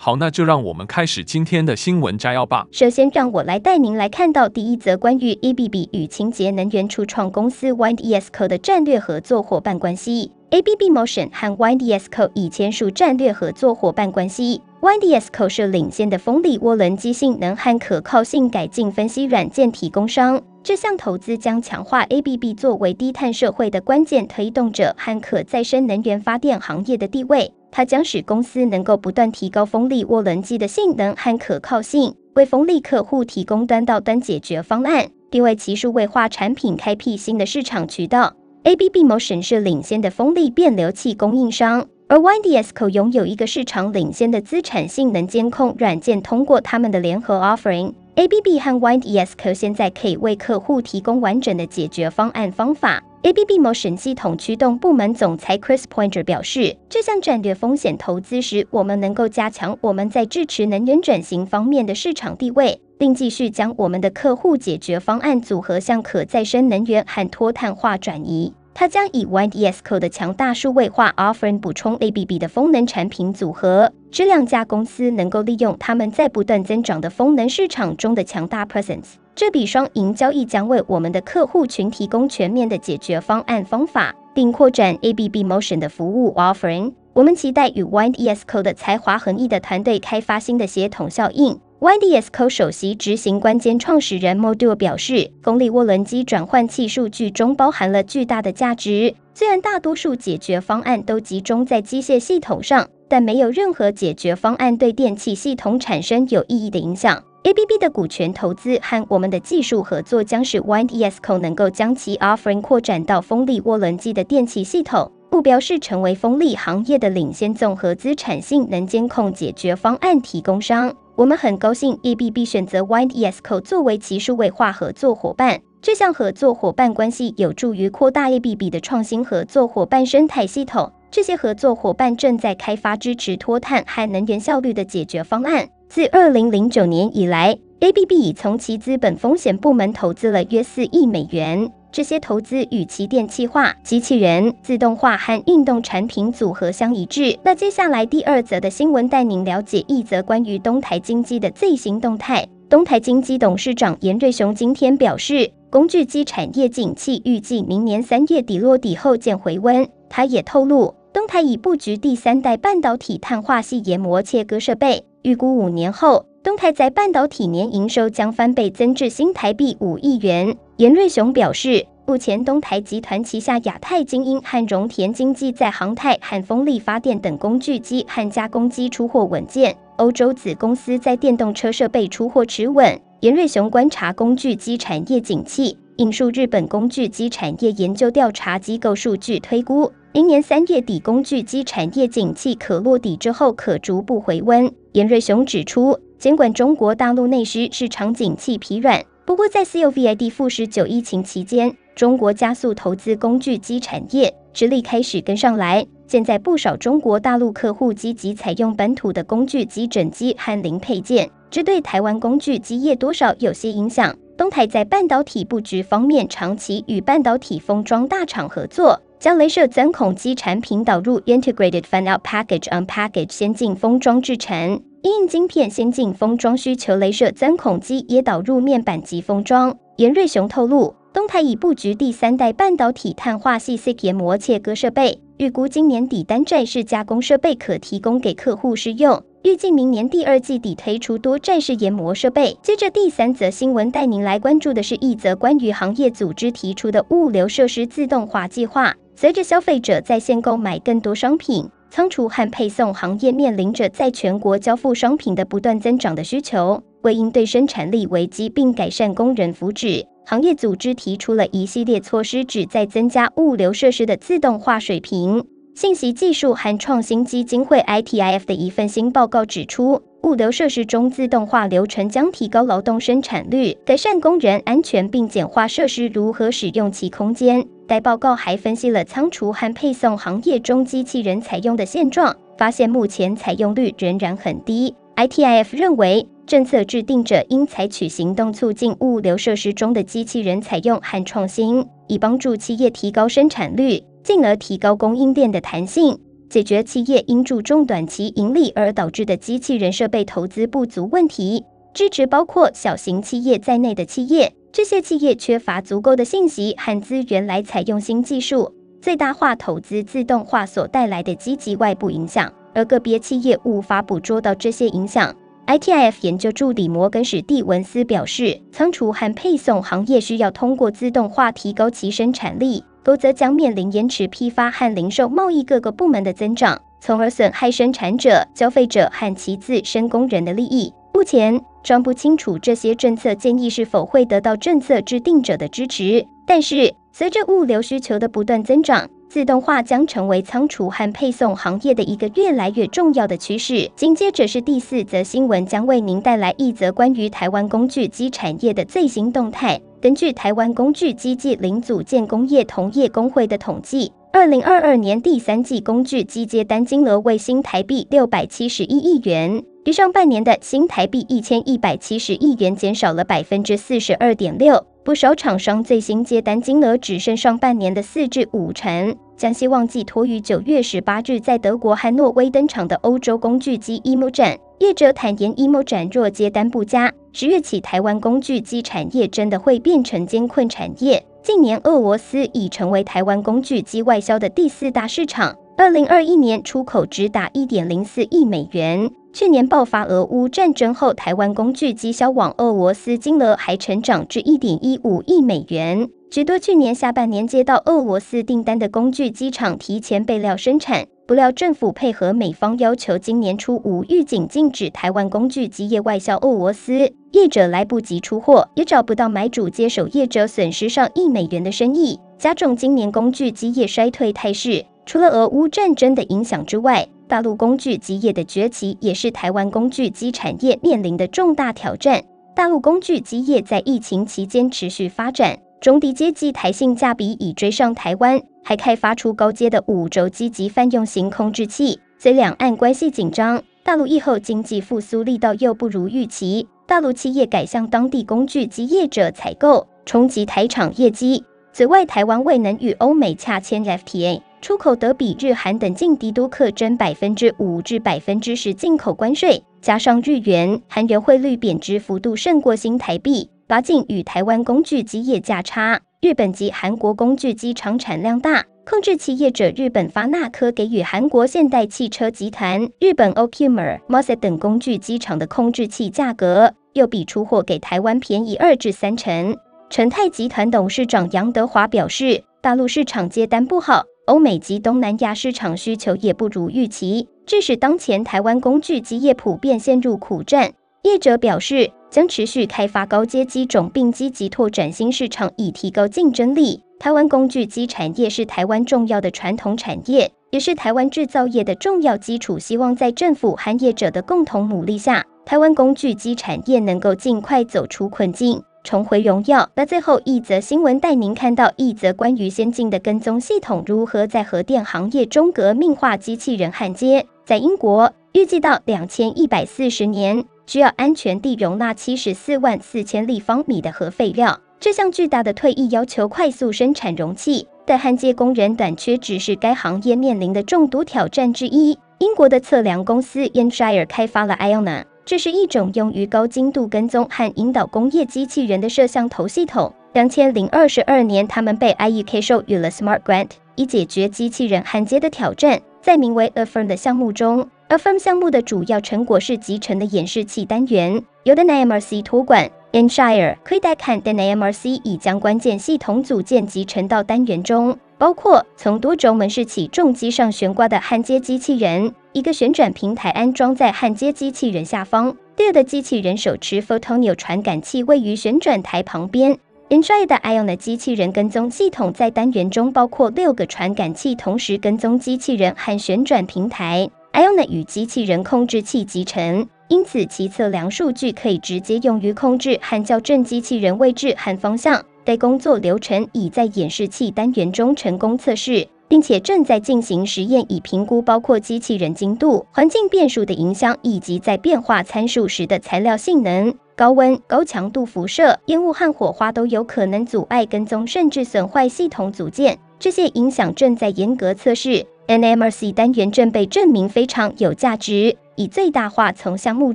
好，那就让我们开始今天的新闻摘要吧。首先，让我来带您来看到第一则关于 ABB 与清洁能源初创公司 Wind ESCO 的战略合作伙伴关系。ABB Motion 和 Wind ESCO 已签署战略合作伙伴关系。Wind ESCO 是领先的风力涡轮机性能和可靠性改进分析软件提供商。这项投资将强化 ABB 作为低碳社会的关键推动者和可再生能源发电行业的地位。它将使公司能够不断提高风力涡轮机的性能和可靠性，为风力客户提供端到端解决方案，并为其数位化产品开辟新的市场渠道。ABB 某省是领先的风力变流器供应商，而 Wind ESCO 拥有一个市场领先的资产性能监控软件。通过他们的联合 offering，ABB 和 Wind ESCO 现在可以为客户提供完整的解决方案方法。ABB 某省系统驱动部门总裁 Chris Pointer 表示，这项战略风险投资时，我们能够加强我们在支持能源转型方面的市场地位，并继续将我们的客户解决方案组合向可再生能源和脱碳化转移。他将以 Wind ESCO 的强大数位化 offering 补充 ABB 的风能产品组合，这两家公司能够利用他们在不断增长的风能市场中的强大 presence。这笔双赢交易将为我们的客户群提供全面的解决方案方法，并扩展 ABB Motion 的服务 offering。我们期待与 Wind ESCO 的才华横溢的团队开发新的协同效应。Wind ESCO 首席执行官兼创始人 Moduo 表示，风力涡轮机转换器数据中包含了巨大的价值。虽然大多数解决方案都集中在机械系统上，但没有任何解决方案对电气系统产生有意义的影响。ABB 的股权投资和我们的技术合作将使 Wind ESCO 能够将其 offering 扩展到风力涡轮机的电气系统，目标是成为风力行业的领先综合资产性能监控解决方案提供商。我们很高兴 ABB 选择 Wind ESCO 作为其数位化合作伙伴。这项合作伙伴关系有助于扩大 ABB 的创新合作伙伴生态系统。这些合作伙伴正在开发支持脱碳和能源效率的解决方案。自二零零九年以来，ABB 已从其资本风险部门投资了约四亿美元。这些投资与其电气化、机器人、自动化和运动产品组合相一致。那接下来第二则的新闻带您了解一则关于东台精机的最新动态。东台精机董事长严瑞雄今天表示，工具机产业景气预计明年三月底落底后见回温。他也透露，东台已布局第三代半导体碳化系研磨切割设备。预估五年后，东台在半导体年营收将翻倍，增至新台币五亿元。严瑞雄表示，目前东台集团旗下亚太精英和荣田经济在航太和风力发电等工具机和加工机出货稳健，欧洲子公司在电动车设备出货持稳。严瑞雄观察工具机产业景气，引述日本工具机产业研究调查机构数据推估。明年三月底，工具机产业景气可落底之后，可逐步回温。严瑞雄指出，尽管中国大陆内需市场景气疲软，不过在 COVID 负十九疫情期间，中国加速投资工具机产业，实力开始跟上来。现在不少中国大陆客户积极采用本土的工具机整机和零配件，这对台湾工具机业多少有些影响。东台在半导体布局方面，长期与半导体封装大厂合作。将镭射钻孔机产品导入 Integrated Fan-Out Package on Package 先进封装制程，因应晶片先进封装需求，镭射钻孔机也导入面板级封装。严瑞雄透露，东台已布局第三代半导体碳化矽 SiC 研磨切割设备，预估今年底单站式加工设备可提供给客户试用。预计明年第二季底推出多站式研磨设备。接着第三则新闻带您来关注的是一则关于行业组织提出的物流设施自动化计划。随着消费者在线购买更多商品，仓储和配送行业面临着在全国交付商品的不断增长的需求。为应对生产力危机并改善工人福祉，行业组织提出了一系列措施，旨在增加物流设施的自动化水平。信息技术和创新基金会 ITIF 的一份新报告指出，物流设施中自动化流程将提高劳动生产率，改善工人安全，并简化设施如何使用其空间。该报告还分析了仓储和配送行业中机器人采用的现状，发现目前采用率仍然很低。ITIF 认为，政策制定者应采取行动，促进物流设施中的机器人采用和创新，以帮助企业提高生产率，进而提高供应链的弹性。解决企业因注重短期盈利而导致的机器人设备投资不足问题，支持包括小型企业在内的企业。这些企业缺乏足够的信息和资源来采用新技术，最大化投资自动化所带来的积极外部影响，而个别企业无法捕捉到这些影响。ITIF 研究助理摩根史蒂文斯表示，仓储和配送行业需要通过自动化提高其生产力。否则将面临延迟批发和零售贸易各个部门的增长，从而损害生产者、消费者和其自身工人的利益。目前尚不清楚这些政策建议是否会得到政策制定者的支持。但是，随着物流需求的不断增长，自动化将成为仓储和配送行业的一个越来越重要的趋势。紧接着是第四则新闻，将为您带来一则关于台湾工具机产业的最新动态。根据台湾工具机暨零组件工业同业公会的统计，二零二二年第三季工具机接单金额为新台币六百七十一亿元，比上半年的新台币一千一百七十亿元减少了百分之四十二点六。不少厂商最新接单金额只剩上半年的四至五成，将希望寄托于九月十八日在德国和挪威登场的欧洲工具机 EMO 展。业者坦言，EMO 展若接单不佳，十月起台湾工具机产业真的会变成艰困产业。近年，俄罗斯已成为台湾工具机外销的第四大市场，二零二一年出口直达一点零四亿美元。去年爆发俄乌战争后，台湾工具机销往俄罗斯金额还成长至一点一五亿美元。许多去年下半年接到俄罗斯订单的工具机厂提前备料生产。不料政府配合美方要求，今年初无预警禁止台湾工具机业外销俄罗斯，业者来不及出货，也找不到买主接手，业者损失上亿美元的生意，加重今年工具机业衰退态势。除了俄乌战争的影响之外，大陆工具机业的崛起也是台湾工具机产业面临的重大挑战。大陆工具机业在疫情期间持续发展。中低阶机台性价比已追上台湾，还开发出高阶的五轴机及泛用型控制器。虽两岸关系紧张，大陆疫后经济复苏力道又不如预期，大陆企业改向当地工具机业者采购，冲击台厂业绩。此外，台湾未能与欧美洽签 FTA，出口得比日韩等近敌都课征百分之五至百分之十进口关税，加上日元、韩元汇率贬值幅度胜过新台币。拉近与台湾工具机业价差，日本及韩国工具机厂产量大，控制器业者日本发那科给予韩国现代汽车集团、日本 o k u m e r、Moset 等工具机厂的控制器价格，又比出货给台湾便宜二至三成。成泰集团董事长杨德华表示，大陆市场接单不好，欧美及东南亚市场需求也不如预期，致使当前台湾工具机业普遍陷入苦战。业者表示，将持续开发高阶机种，并积极拓展新市场，以提高竞争力。台湾工具机产业是台湾重要的传统产业，也是台湾制造业的重要基础。希望在政府和业者的共同努力下，台湾工具机产业能够尽快走出困境，重回荣耀。那最后一则新闻带您看到一则关于先进的跟踪系统如何在核电行业中革命化机器人焊接。在英国，预计到两千一百四十年。需要安全地容纳七十四万四千立方米的核废料，这项巨大的退役要求快速生产容器，但焊接工人短缺只是该行业面临的众多挑战之一。英国的测量公司 e n s h i r e 开发了 Iona，这是一种用于高精度跟踪和引导工业机器人的摄像头系统。两千零二十二年，他们被 I E K 授予了 Smart Grant，以解决机器人焊接的挑战。在名为 Affirm 的项目中。Afirm 项目的主要成果是集成的演示器单元，由 DynAMRC 托管。Yanshire 可以带看 DynAMRC 已将关键系统组件集成到单元中，包括从多轴门式起重机上悬挂的焊接机器人，一个旋转平台安装在焊接机器人下方，第二的机器人手持 Photoneo 传感器位于旋转台旁边。Enshire 的 ION 的机器人跟踪系统在单元中包括六个传感器，同时跟踪机器人和旋转平台。Iona 与机器人控制器集成，因此其测量数据可以直接用于控制和校正机器人位置和方向。该工作流程已在演示器单元中成功测试，并且正在进行实验，以评估包括机器人精度、环境变数的影响，以及在变化参数时的材料性能。高温、高强度辐射、烟雾和火花都有可能阻碍跟踪，甚至损坏系统组件。这些影响正在严格测试。NMRC 单元正被证明非常有价值，以最大化从项目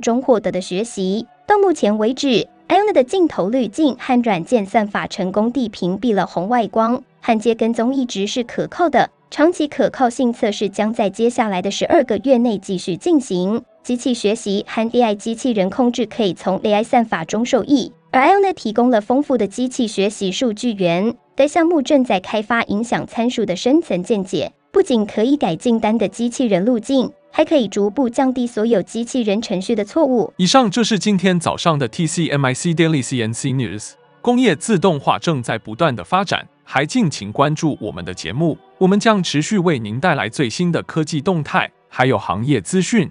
中获得的学习。到目前为止。Iona 的镜头滤镜和软件算法成功地屏蔽了红外光，焊接跟踪一直是可靠的。长期可靠性测试将在接下来的十二个月内继续进行。机器学习和 AI 机器人控制可以从 AI 算法中受益，而 Iona 提供了丰富的机器学习数据源。该项目正在开发影响参数的深层见解，不仅可以改进单的机器人路径。还可以逐步降低所有机器人程序的错误。以上就是今天早上的 TCMIC Daily CNC News。工业自动化正在不断的发展，还敬请关注我们的节目，我们将持续为您带来最新的科技动态，还有行业资讯。